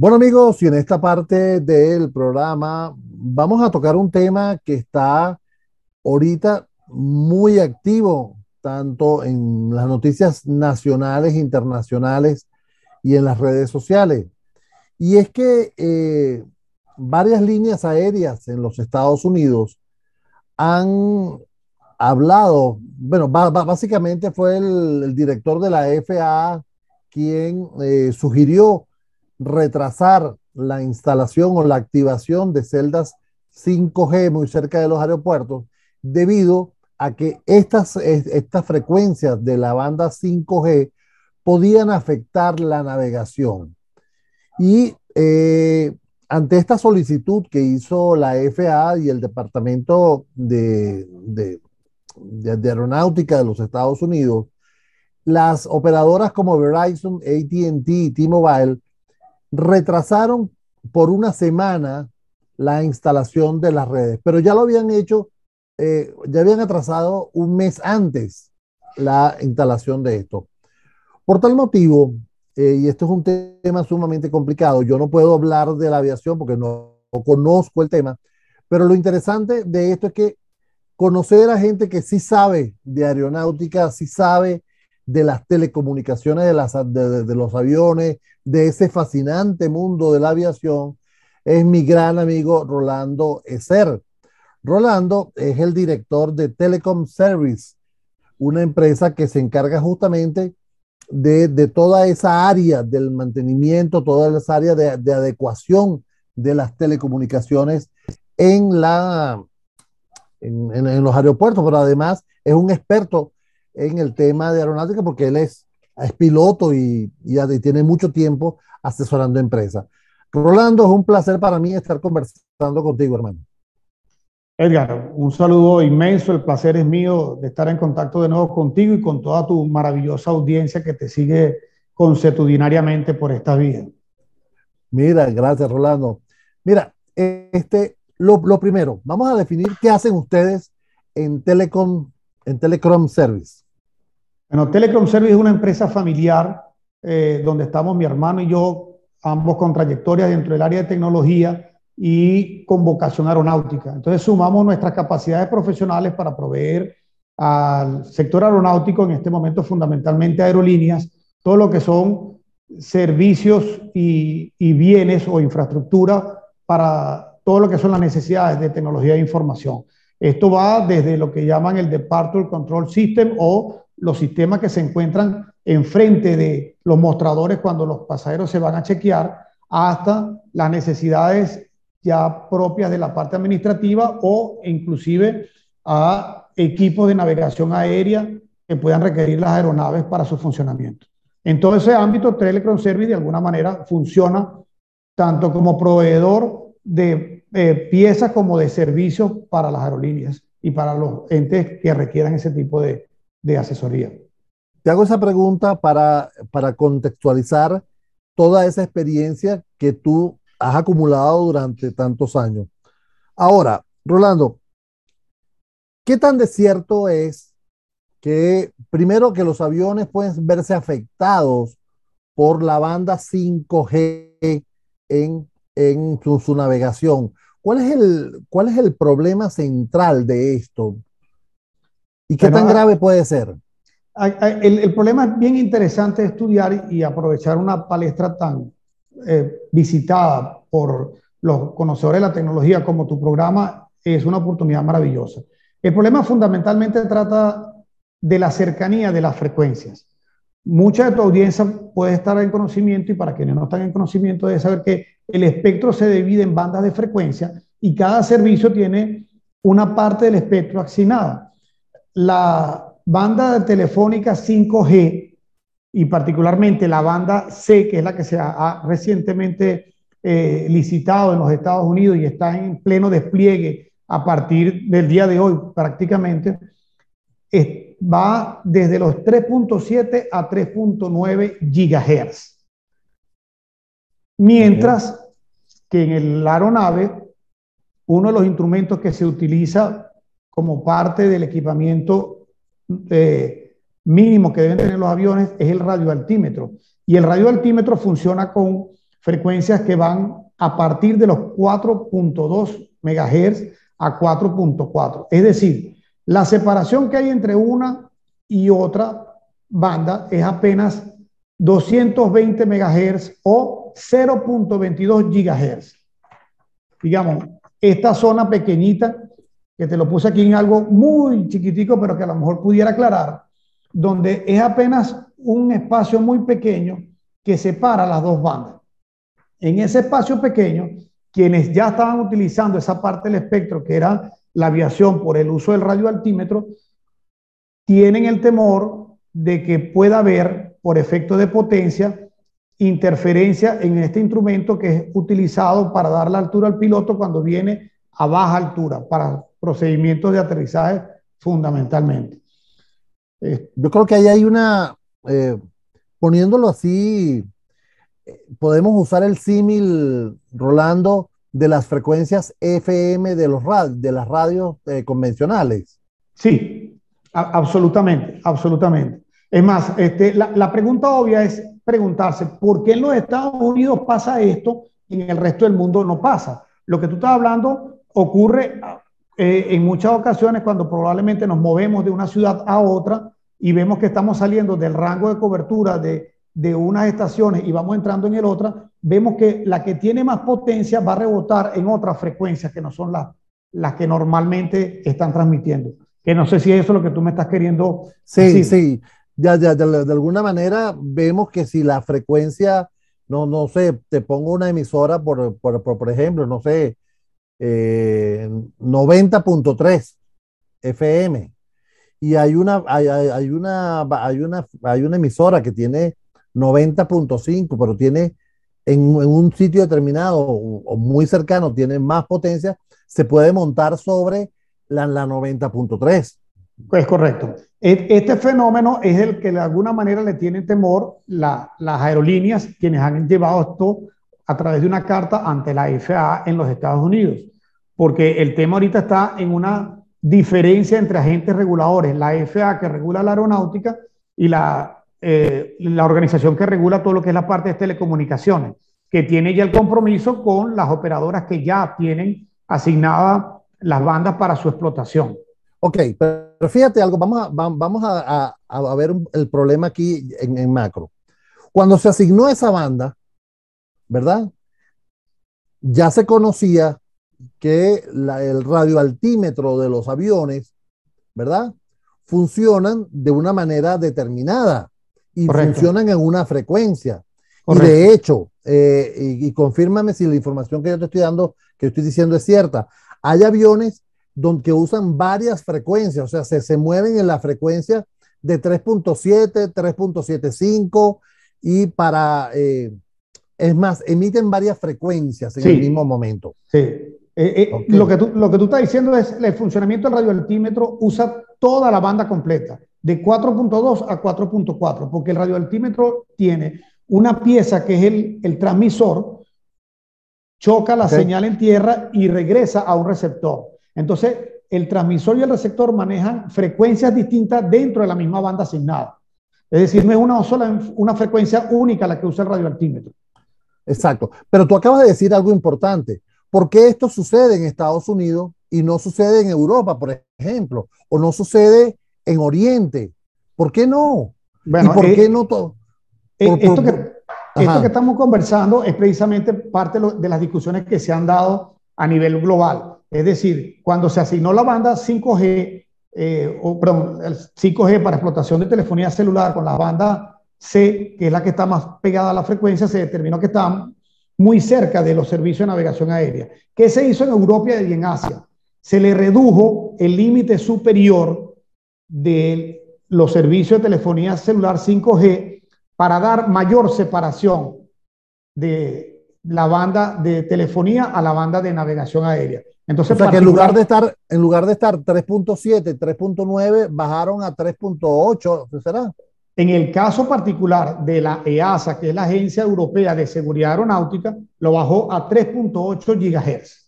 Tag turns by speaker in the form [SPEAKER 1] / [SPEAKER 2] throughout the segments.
[SPEAKER 1] Bueno amigos, y en esta parte del programa vamos a tocar un tema que está ahorita muy activo, tanto en las noticias nacionales, internacionales y en las redes sociales. Y es que eh, varias líneas aéreas en los Estados Unidos han hablado, bueno, básicamente fue el, director de la FAA quien eh, sugirió retrasar la instalación o la activación de celdas 5G muy cerca de los aeropuertos debido a que estas, estas frecuencias de la banda 5G podían afectar la navegación. Y eh, ante esta solicitud que hizo la FAA y el Departamento de, de, de Aeronáutica de los Estados Unidos, las operadoras como Verizon, ATT y T-Mobile retrasaron por una semana la instalación de las redes, pero ya lo habían hecho, eh, ya habían atrasado un mes antes la instalación de esto. Por tal motivo, eh, y esto es un tema sumamente complicado, yo no puedo hablar de la aviación porque no, no conozco el tema, pero lo interesante de esto es que conocer a gente que sí sabe de aeronáutica, sí sabe de las telecomunicaciones, de, las, de, los aviones, de ese fascinante mundo de la aviación, es mi gran amigo Rolando Eser. Rolando es el director de Telecom Service, una empresa que se encarga justamente de, de toda esa área del mantenimiento, toda esa área de, de adecuación de las telecomunicaciones en, la, en, en, los aeropuertos, pero además es un experto en el tema de aeronáutica porque él es, es piloto y, y, tiene mucho tiempo asesorando empresas. Rolando, es un placer para mí estar conversando contigo, hermano.
[SPEAKER 2] Edgar, un saludo inmenso, el placer es mío de estar en contacto de nuevo contigo y con toda tu maravillosa audiencia que te sigue consuetudinariamente por esta vía.
[SPEAKER 1] Mira, gracias, Rolando. Mira, este, lo, lo primero, vamos a definir qué hacen ustedes en Telecom, en Telecom Service.
[SPEAKER 2] Bueno, Telecom Service es una empresa familiar eh, donde estamos mi hermano y yo, ambos con trayectoria dentro del área de tecnología y con vocación aeronáutica. Entonces sumamos nuestras capacidades profesionales para proveer al sector aeronáutico, en este momento fundamentalmente aerolíneas, todo lo que son servicios y, y bienes o infraestructura para todo lo que son las necesidades de tecnología de información. Esto va desde lo que llaman el Departure Control System o los sistemas que se encuentran enfrente de los mostradores cuando los pasajeros se van a chequear, hasta las necesidades ya propias de la parte administrativa o inclusive a equipos de navegación aérea que puedan requerir las aeronaves para su funcionamiento. En todo ese ámbito, Telecom Service de alguna manera funciona tanto como proveedor de eh, piezas como de servicios para las aerolíneas y para los entes que requieran ese tipo de, de asesoría.
[SPEAKER 1] Te hago esa pregunta para, para contextualizar toda esa experiencia que tú has acumulado durante tantos años. Ahora, Rolando, ¿qué tan desierto es que primero que los aviones pueden verse afectados por la banda 5G en, en su, su, navegación? ¿Cuál es, el, ¿Cuál es el problema central de esto? ¿Y qué tan grave puede ser?
[SPEAKER 2] El, el, problema es bien interesante estudiar y aprovechar una palestra tan eh, visitada por los conocedores de la tecnología como tu programa es una oportunidad maravillosa. El problema fundamentalmente trata de la cercanía de las frecuencias. Mucha de tu audiencia puede estar en conocimiento y para quienes no están en conocimiento debe saber que el espectro se divide en bandas de frecuencia y cada servicio tiene una parte del espectro asignada la banda telefónica 5G y particularmente la banda C, que es la que se ha, recientemente eh, licitado en los Estados Unidos y está en pleno despliegue a partir del día de hoy prácticamente, va desde los 3.7 a 3.9 gigahertz. Mientras que en el aeronave, uno de los instrumentos que se utiliza como parte del equipamiento eh, mínimo que deben tener los aviones es el radioaltímetro. Y el radioaltímetro funciona con frecuencias que van a partir de los 4.2 MHz a 4.4. Es decir, la separación que hay entre una y otra banda es apenas 220 MHz o 0.22 GHz. Digamos, esta zona pequeñita, que te lo puse aquí en algo muy chiquitico, pero que a lo mejor pudiera aclarar, donde es apenas un espacio muy pequeño que separa las dos bandas. En ese espacio pequeño, quienes ya estaban utilizando esa parte del espectro, que era la aviación por el uso del radioaltímetro, tienen el temor de que pueda haber, por efecto de potencia, interferencia en este instrumento que es utilizado para dar la altura al piloto cuando viene a baja altura, para procedimientos de aterrizaje fundamentalmente.
[SPEAKER 1] Yo creo que ahí hay una, eh, poniéndolo así, podemos usar el símil, Rolando, de las frecuencias FM de, los de las radios eh, convencionales.
[SPEAKER 2] Sí, absolutamente, absolutamente. Es más, este, la, la, pregunta obvia es preguntarse, ¿por qué en los Estados Unidos pasa esto y en el resto del mundo no pasa? Lo que tú estás hablando ocurre eh, en muchas ocasiones cuando probablemente nos movemos de una ciudad a otra y vemos que estamos saliendo del rango de cobertura de, de unas estaciones y vamos entrando en el otra, vemos que la que tiene más potencia va a rebotar en otras frecuencias que no son las, las que normalmente están transmitiendo. Que no sé si eso es lo que tú me estás queriendo
[SPEAKER 1] sí, decir. Sí, ya, ya, de, de, alguna manera vemos que si la frecuencia, no, no sé, te pongo una emisora, por, por, por, por ejemplo, no sé, eh, 90.3 FM y hay una, hay, hay, una, hay, una, hay una emisora que tiene 90.5, pero tiene en, un sitio determinado o, muy cercano, tiene más potencia, se puede montar sobre la, la 90.3.
[SPEAKER 2] Es correcto. E, este fenómeno es el que de alguna manera le tiene temor la, las aerolíneas, quienes han llevado esto a través de una carta ante la FAA en los Estados Unidos, porque el tema ahorita está en una diferencia entre agentes reguladores, la FAA que regula la aeronáutica y la, eh, la organización que regula todo lo que es la parte de telecomunicaciones, que tiene ya el compromiso con las operadoras que ya tienen asignadas las bandas para su explotación.
[SPEAKER 1] Ok, pero fíjate algo, vamos a, vamos a, a, ver el problema aquí en, en, macro. Cuando se asignó esa banda, ¿verdad? Ya se conocía que la, el radioaltímetro de los aviones, ¿verdad? Funcionan de una manera determinada y Correcto. funcionan en una frecuencia. Correcto. Y de hecho, eh, y, y, confírmame si la información que yo te estoy dando, que estoy diciendo es cierta, hay aviones donde que usan varias frecuencias, o sea, se, se mueven en la frecuencia de 3.7, 3.75 y para, eh, es más, emiten varias frecuencias en sí. el mismo momento.
[SPEAKER 2] Sí. Eh, eh, okay. lo, que tú, lo que tú estás diciendo es el funcionamiento del radioaltímetro usa toda la banda completa, de 4.2 a 4.4, porque el radioaltímetro tiene una pieza que es el, el transmisor, choca la okay. señal en tierra y regresa a un receptor. Entonces, el transmisor y el receptor manejan frecuencias distintas dentro de la misma banda asignada. Es decir, no es una sola una frecuencia única la que usa el radioaltímetro.
[SPEAKER 1] Exacto. Pero tú acabas de decir algo importante. ¿Por qué esto sucede en Estados Unidos y no sucede en Europa, por ejemplo? O no sucede en Oriente. ¿Por qué no?
[SPEAKER 2] Bueno,
[SPEAKER 1] ¿Y por eh, qué no todo?
[SPEAKER 2] Eh, esto, que, esto, que, estamos conversando es precisamente parte de las discusiones que se han dado a nivel global. Es decir, cuando se asignó la banda 5G, eh, o, perdón, el 5G para explotación de telefonía celular con la banda C, que es la que está más pegada a la frecuencia, se determinó que está muy cerca de los servicios de navegación aérea. ¿Qué se hizo en Europa y en Asia? Se le redujo el límite superior de los servicios de telefonía celular 5G para dar mayor separación de la banda de telefonía a la banda de navegación aérea.
[SPEAKER 1] Entonces, o sea, que en lugar de estar en lugar de estar 3.7, 3.9 bajaron a 3.8, ¿será?
[SPEAKER 2] En el caso particular de la EASA, que es la Agencia Europea de Seguridad Aeronáutica, lo bajó a 3.8 GHz.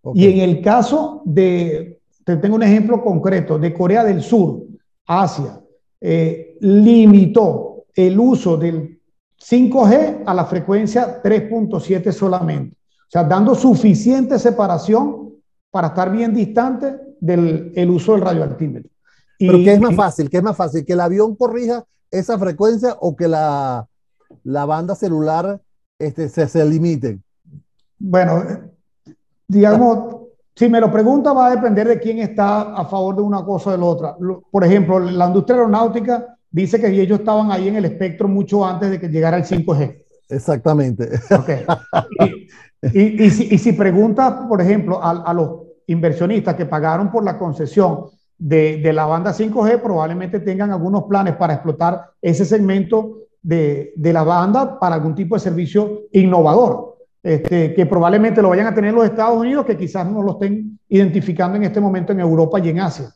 [SPEAKER 2] Okay. Y en el caso de, te tengo un ejemplo concreto, de Corea del Sur, Asia, eh, limitó el uso del 5G a la frecuencia 3.7 solamente. O sea, dando suficiente separación para estar bien distante del el uso del radioaltímetro.
[SPEAKER 1] ¿Pero qué es más fácil? ¿Qué es más fácil? ¿Que el avión corrija esa frecuencia o que la, la banda celular este, se, se limite?
[SPEAKER 2] Bueno, digamos, si me lo pregunta, va a depender de quién está a favor de una cosa o de la otra. Por ejemplo, la industria aeronáutica dice que ellos estaban ahí en el espectro mucho antes de que llegara el 5G.
[SPEAKER 1] Exactamente.
[SPEAKER 2] Okay. Y, y, si, y, si, pregunta, por ejemplo, a, a, los inversionistas que pagaron por la concesión de, de, la banda 5G, probablemente tengan algunos planes para explotar ese segmento de, de la banda para algún tipo de servicio innovador este, que probablemente lo vayan a tener los Estados Unidos, que quizás no lo estén identificando en este momento en Europa y en Asia.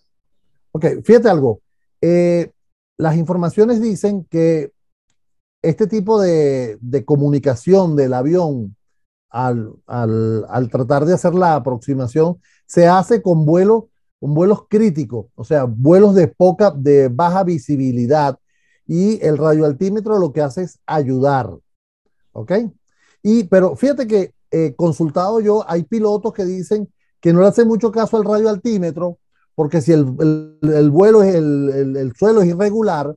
[SPEAKER 1] Ok, fíjate algo. Eh, las informaciones dicen que este tipo de, de comunicación del avión al, al, al, tratar de hacer la aproximación se hace con vuelos, con vuelos críticos, o sea, vuelos de poca, de baja visibilidad y el radioaltímetro lo que hace es ayudar. ¿Ok? Y, pero fíjate que eh, consultado yo, hay pilotos que dicen que no le hacen mucho caso al radio altímetro, porque si el, el, el vuelo es el, el, suelo es irregular,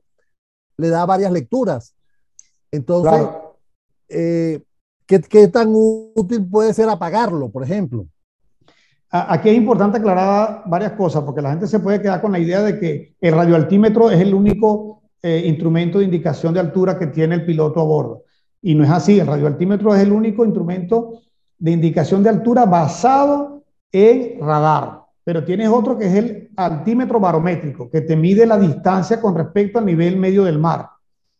[SPEAKER 1] le da varias lecturas. Entonces, claro. eh, ¿qué, ¿qué, tan útil puede ser apagarlo, por ejemplo?
[SPEAKER 2] Aquí es importante aclarar varias cosas, porque la gente se puede quedar con la idea de que el radioaltímetro es el único eh, instrumento de indicación de altura que tiene el piloto a bordo. Y no es así, el radioaltímetro es el único instrumento de indicación de altura basado en radar. Pero tienes otro que es el altímetro barométrico, que te mide la distancia con respecto al nivel medio del mar.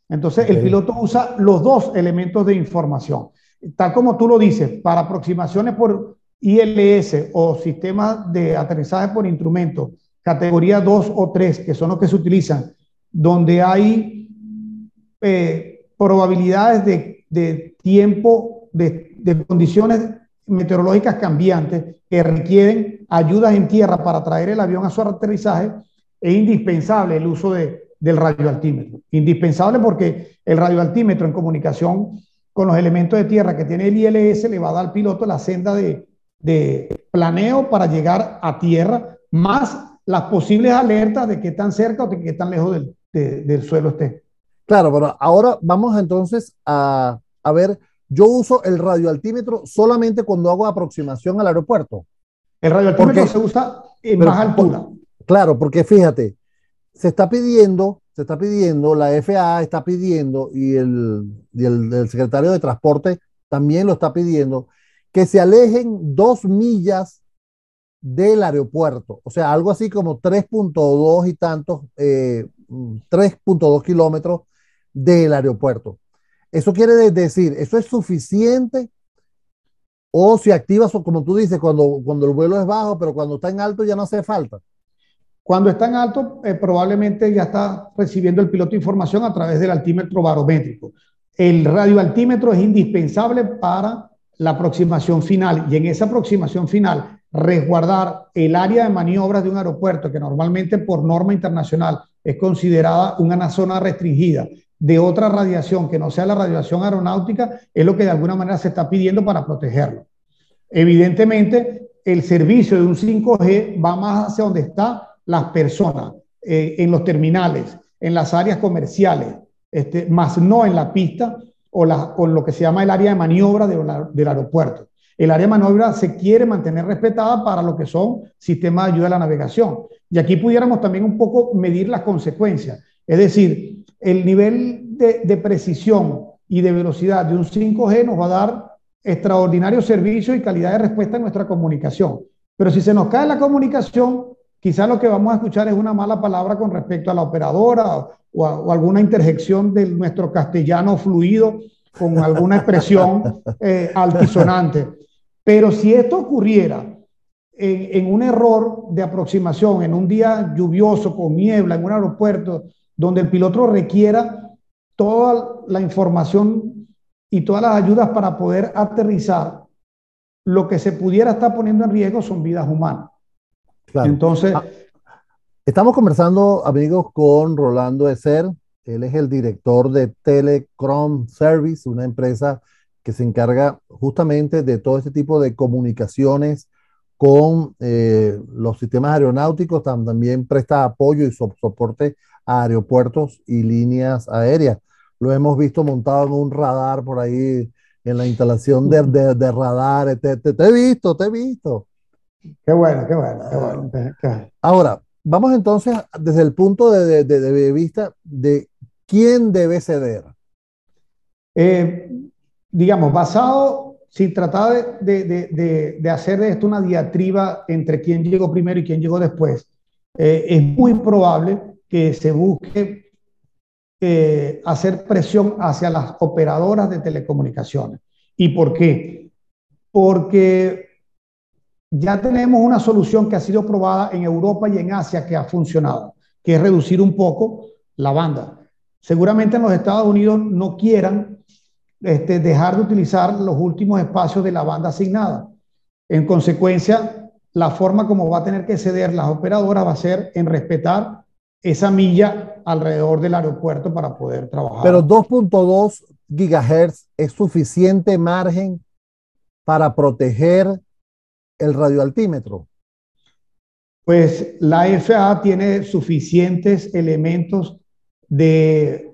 [SPEAKER 2] Entonces, okay. el piloto usa los dos elementos de información. Tal como tú lo dices, para aproximaciones por ILS o sistemas de aterrizaje por instrumento, categoría 2 o 3, que son los que se utilizan, donde hay eh, probabilidades de, tiempo, de, de, condiciones meteorológicas cambiantes que requieren ayudas en tierra para traer el avión a su aterrizaje, es indispensable el uso de, del radioaltímetro. Indispensable porque el radioaltímetro en comunicación con los elementos de tierra que tiene el ILS le va a dar al piloto la senda de, de planeo para llegar a tierra, más las posibles alertas de qué tan cerca o de qué tan lejos del, de, del suelo esté.
[SPEAKER 1] Claro, pero ahora vamos entonces a, a, ver, yo uso el radioaltímetro solamente cuando hago aproximación al aeropuerto.
[SPEAKER 2] El radioaltímetro porque, se usa en pero, más altura.
[SPEAKER 1] Claro, porque fíjate, se está pidiendo, se está pidiendo, la FAA está pidiendo y el, y el, el secretario de Transporte también lo está pidiendo, que se alejen dos millas del aeropuerto, o sea, algo así como 3.2 y tantos, eh, 3.2 kilómetros del aeropuerto. Eso quiere decir, ¿eso es suficiente? O si activas, como tú dices, cuando, cuando el vuelo es bajo, pero cuando está en alto ya no hace falta.
[SPEAKER 2] Cuando está en alto, eh, probablemente ya está recibiendo el piloto información a través del altímetro barométrico. El radioaltímetro es indispensable para la aproximación final y en esa aproximación final resguardar el área de maniobras de un aeropuerto que normalmente por norma internacional es considerada una zona restringida de otra radiación que no sea la radiación aeronáutica, es lo que de alguna manera se está pidiendo para protegerlo. Evidentemente, el servicio de un 5G va más hacia donde están las personas, eh, en los terminales, en las áreas comerciales, este, más no en la pista o, la, o lo que se llama el área de maniobra de del aeropuerto. El área de maniobra se quiere mantener respetada para lo que son sistemas de ayuda a la navegación. Y aquí pudiéramos también un poco medir las consecuencias. Es decir, el nivel de, de, precisión y de velocidad de un 5G nos va a dar extraordinario servicio y calidad de respuesta en nuestra comunicación. Pero si se nos cae la comunicación, quizás lo que vamos a escuchar es una mala palabra con respecto a la operadora o, a, o alguna interjección de nuestro castellano fluido con alguna expresión eh, altisonante. Pero si esto ocurriera en, en, un error de aproximación, en un día lluvioso, con niebla, en un aeropuerto, donde el piloto requiera toda la información y todas las ayudas para poder aterrizar, lo que se pudiera estar poniendo en riesgo son vidas humanas.
[SPEAKER 1] Claro. Entonces, ah, estamos conversando, amigos, con Rolando Ecer, Él es el director de Telecom Service, una empresa que se encarga justamente de todo este tipo de comunicaciones con eh, los sistemas aeronáuticos, también presta apoyo y soporte a aeropuertos y líneas aéreas. Lo hemos visto montado en un radar por ahí, en la instalación de, de, radares. Te, te, he visto, te he visto.
[SPEAKER 2] Qué bueno, qué bueno, qué bueno.
[SPEAKER 1] Ahora, vamos entonces desde el punto de, vista de quién debe ceder.
[SPEAKER 2] Eh, digamos, basado si trataba de, hacer de esto una diatriba entre quién llegó primero y quién llegó después, eh, es muy probable que se busque eh, hacer presión hacia las operadoras de telecomunicaciones. ¿Y por qué? Porque ya tenemos una solución que ha sido probada en Europa y en Asia que ha funcionado, que es reducir un poco la banda. Seguramente en los Estados Unidos no quieran este, dejar de utilizar los últimos espacios de la banda asignada. En consecuencia, la forma como va a tener que ceder las operadoras va a ser en respetar esa milla alrededor del aeropuerto para poder trabajar.
[SPEAKER 1] Pero 2.2 gigahertz es suficiente margen para proteger el radioaltímetro.
[SPEAKER 2] Pues la FAA tiene suficientes elementos de,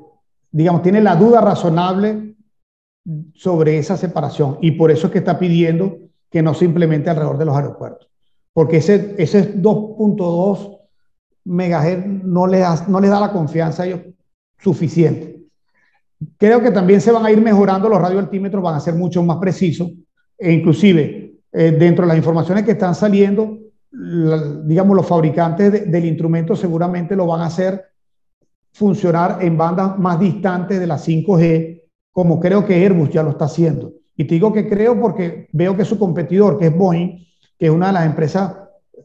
[SPEAKER 2] digamos, tiene la duda razonable sobre esa separación y por eso es que está pidiendo que no se implemente alrededor de los aeropuertos, porque ese, ese 2.2 megahertz no le, da, no da la confianza a ellos suficiente. Creo que también se van a ir mejorando los radioaltímetros, van a ser mucho más precisos e inclusive eh, dentro de las informaciones que están saliendo, digamos, los fabricantes del instrumento seguramente lo van a hacer funcionar en bandas más distantes de la 5G como creo que Airbus ya lo está haciendo. Y te digo que creo porque veo que su competidor, que es Boeing, que es una de las empresas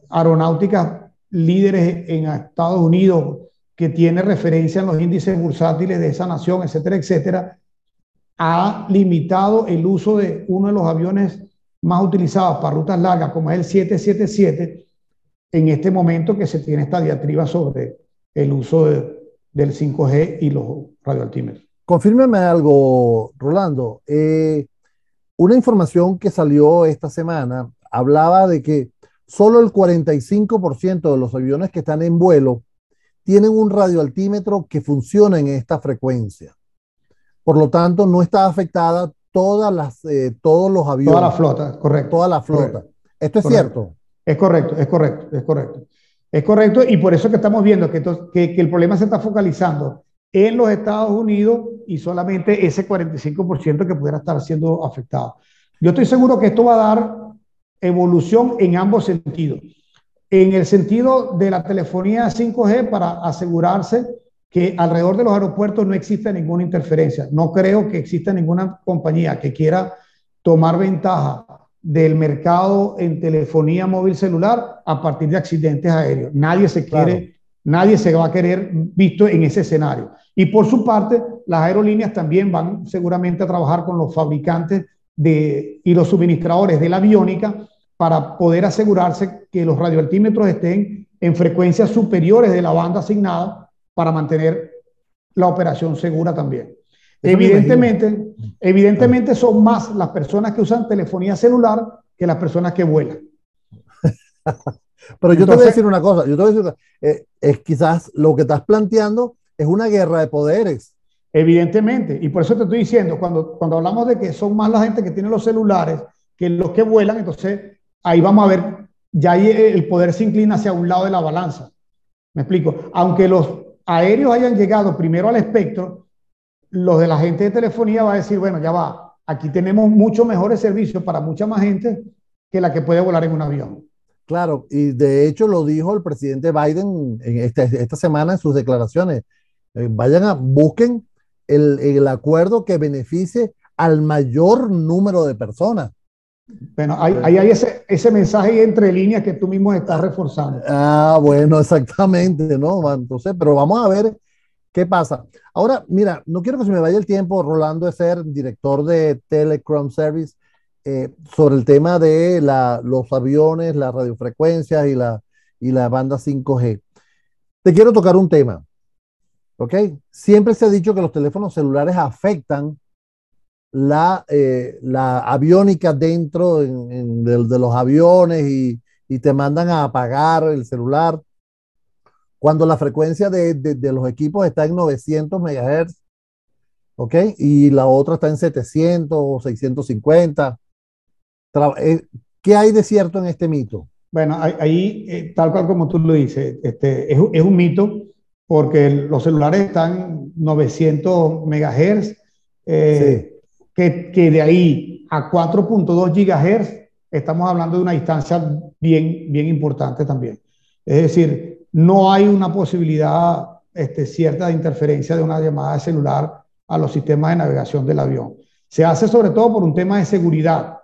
[SPEAKER 2] aeronáuticas líderes en Estados Unidos, que tiene referencia en los índices bursátiles de esa nación, etcétera, etcétera, ha limitado el uso de uno de los aviones más utilizados para rutas largas, como es el 777, en este momento que se tiene esta diatriba sobre el uso del 5G y los radioaltímetros.
[SPEAKER 1] Confírmeme algo, Rolando. Eh, una información que salió esta semana hablaba de que solo el 45% de los aviones que están en vuelo tienen un radioaltímetro que funciona en esta frecuencia. Por lo tanto, no está afectada todas las, eh, todos los aviones.
[SPEAKER 2] Toda la flota, correcto.
[SPEAKER 1] Toda la flota. ¿Esto es cierto?
[SPEAKER 2] Es correcto, es correcto, es correcto. Es correcto, y por eso que estamos viendo que, que, que el problema se está focalizando en los Estados Unidos y solamente ese 45% que pudiera estar siendo afectado. Yo estoy seguro que esto va a dar evolución en ambos sentidos. En el sentido de la telefonía 5G para asegurarse que alrededor de los aeropuertos no existe ninguna interferencia. No creo que exista ninguna compañía que quiera tomar ventaja del mercado en telefonía móvil celular a partir de accidentes aéreos. Nadie se quiere Nadie se va a querer visto en ese escenario. Y por su parte, las aerolíneas también van seguramente a trabajar con los fabricantes de, y los suministradores de la aviónica para poder asegurarse que los radioaltímetros estén en frecuencias superiores de la banda asignada para mantener la operación segura también. evidentemente, evidentemente son más las personas que usan telefonía celular que las personas que vuelan.
[SPEAKER 1] Pero yo te voy a decir una cosa, yo te voy a decir, eh, es quizás lo que estás planteando es una guerra de poderes.
[SPEAKER 2] Evidentemente, y por eso te estoy diciendo, cuando, cuando hablamos de que son más la gente que tiene los celulares que los que vuelan, entonces ahí vamos a ver, ya ahí el poder se inclina hacia un lado de la balanza. Me explico, aunque los aéreos hayan llegado primero al espectro, los de la gente de telefonía va a decir, bueno, ya va, aquí tenemos mucho mejores servicios para mucha más gente que la que puede volar en un avión.
[SPEAKER 1] Claro, y de hecho lo dijo el presidente Biden en esta, esta semana en sus declaraciones. Eh, vayan a, busquen el, el, acuerdo que beneficie al mayor número de personas.
[SPEAKER 2] Bueno, ahí hay, hay, ese, ese mensaje entre líneas que tú mismo estás reforzando.
[SPEAKER 1] Ah, bueno, exactamente, ¿no? Entonces, pero vamos a ver qué pasa. Ahora, mira, no quiero que se me vaya el tiempo, Rolando, de ser director de Telecom Service. Eh, sobre el tema de la, los aviones, las radiofrecuencias y la, y la banda 5G. Te quiero tocar un tema. ¿Ok? Siempre se ha dicho que los teléfonos celulares afectan la, eh, la aviónica dentro de, los aviones y, te mandan a apagar el celular. Cuando la frecuencia de, de los equipos está en 900 MHz, ¿ok? Y la otra está en 700 o 650. Eh, ¿Qué hay de cierto en este mito?
[SPEAKER 2] Bueno, ahí, eh, tal cual como tú lo dices, este, es, es, un mito porque los celulares están 900 megahertz, eh, que, que, de ahí a 4.2 gigahertz estamos hablando de una distancia bien, bien importante también. Es decir, no hay una posibilidad este, cierta de interferencia de una llamada de celular a los sistemas de navegación del avión. Se hace sobre todo por un tema de seguridad.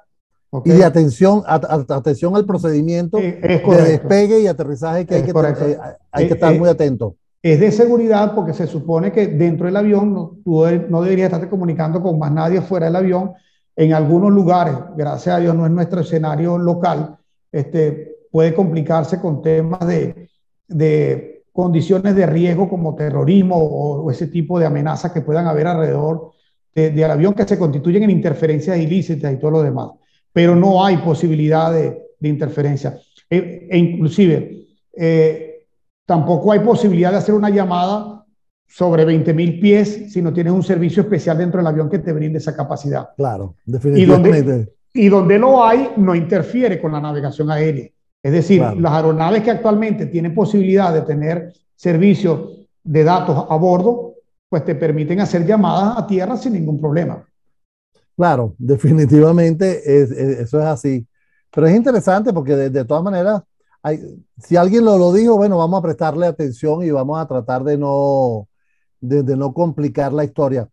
[SPEAKER 1] Y de atención, atención al procedimiento de despegue y aterrizaje que hay que, hay que estar muy atento.
[SPEAKER 2] Es de seguridad porque se supone que dentro del avión no, tú no deberías estarte comunicando con más nadie fuera del avión. En algunos lugares, gracias a Dios, no es nuestro escenario local, este, puede complicarse con temas de, de condiciones de riesgo como terrorismo o, ese tipo de amenazas que puedan haber alrededor del avión que se constituyen en interferencias ilícitas y todo lo demás. Pero no hay posibilidad de, interferencia. E, e, inclusive, eh, tampoco hay posibilidad de hacer una llamada sobre 20.000 pies si no tienes un servicio especial dentro del avión que te brinde esa capacidad.
[SPEAKER 1] Claro, definitivamente.
[SPEAKER 2] Y donde, y donde lo hay, no interfiere con la navegación aérea. Es decir, las aeronaves que actualmente tienen posibilidad de tener servicios de datos a bordo, pues te permiten hacer llamadas a tierra sin ningún problema.
[SPEAKER 1] Claro, definitivamente eso es así. Pero es interesante porque de, todas maneras, si alguien lo, lo, dijo, bueno, vamos a prestarle atención y vamos a tratar de no, de, no complicar la historia.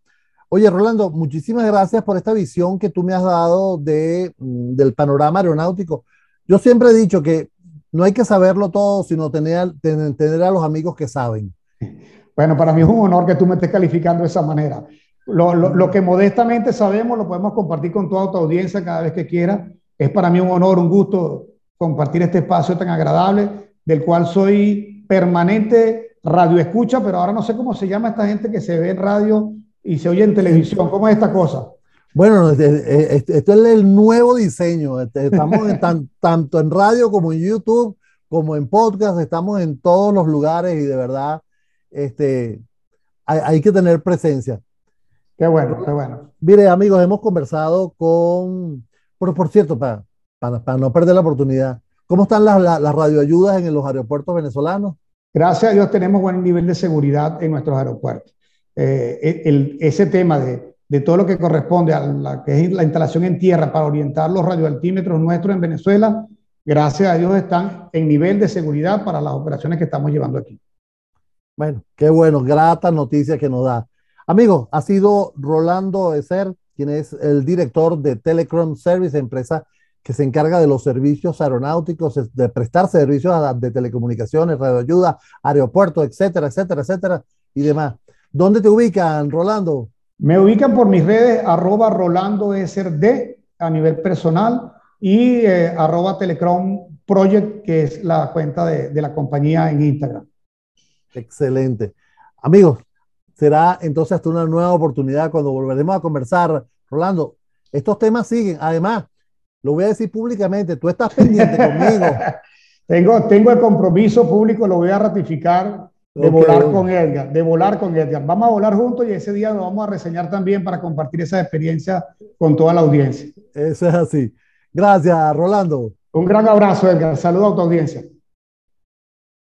[SPEAKER 1] Oye, Rolando, muchísimas gracias por esta visión que tú me has dado de, mm, del panorama aeronáutico. Yo siempre he dicho que no hay que saberlo todo, sino tener, tener, a los amigos que saben.
[SPEAKER 2] Bueno, para mí es un honor que tú me estés calificando de esa manera. Lo, lo, que modestamente sabemos lo podemos compartir con toda tu audiencia cada vez que quiera. Es para mí un honor, un gusto compartir este espacio tan agradable, del cual soy permanente radio escucha, pero ahora no sé cómo se llama esta gente que se ve en radio y se oye en televisión. ¿Cómo es esta cosa?
[SPEAKER 1] Bueno, esto es el nuevo diseño. Este, estamos en tanto en radio como en YouTube, como en podcast, estamos en todos los lugares y de verdad este, hay, que tener presencia.
[SPEAKER 2] Qué bueno, qué bueno.
[SPEAKER 1] Mire, amigos, hemos conversado con, por, por cierto, para, para, no perder la oportunidad, ¿cómo están las, las, radioayudas en los aeropuertos venezolanos?
[SPEAKER 2] Gracias a Dios tenemos buen nivel de seguridad en nuestros aeropuertos. Eh, el, ese tema de de todo lo que corresponde a la que es la instalación en tierra para orientar los radioaltímetros nuestros en Venezuela, gracias a Dios están en nivel de seguridad para las operaciones que estamos llevando aquí.
[SPEAKER 1] Bueno, qué bueno, grata noticia que nos da. Amigos, ha sido Rolando Eser, quien es el director de Telecom Service, empresa que se encarga de los servicios aeronáuticos, de prestar servicios de telecomunicaciones, radioayuda, aeropuertos, etcétera, etcétera, etcétera, y demás. ¿Dónde te ubican, Rolando?
[SPEAKER 2] Me ubican por mis redes arroba Rolando SRD a nivel personal y eh, arroba Telecrom Project, que es la cuenta de, de la compañía en Instagram.
[SPEAKER 1] Excelente. Amigos, será entonces hasta una nueva oportunidad cuando volveremos a conversar. Rolando, estos temas siguen. Además, lo voy a decir públicamente, tú estás pendiente conmigo.
[SPEAKER 2] Tengo, tengo el compromiso público, lo voy a ratificar de volar con Edgar, de volar con Edgar. Vamos a volar juntos y ese día lo vamos a reseñar también para compartir esa experiencia con toda la audiencia.
[SPEAKER 1] Eso es así. Gracias, Rolando.
[SPEAKER 2] Un gran abrazo, Edgar. Saludos a tu audiencia.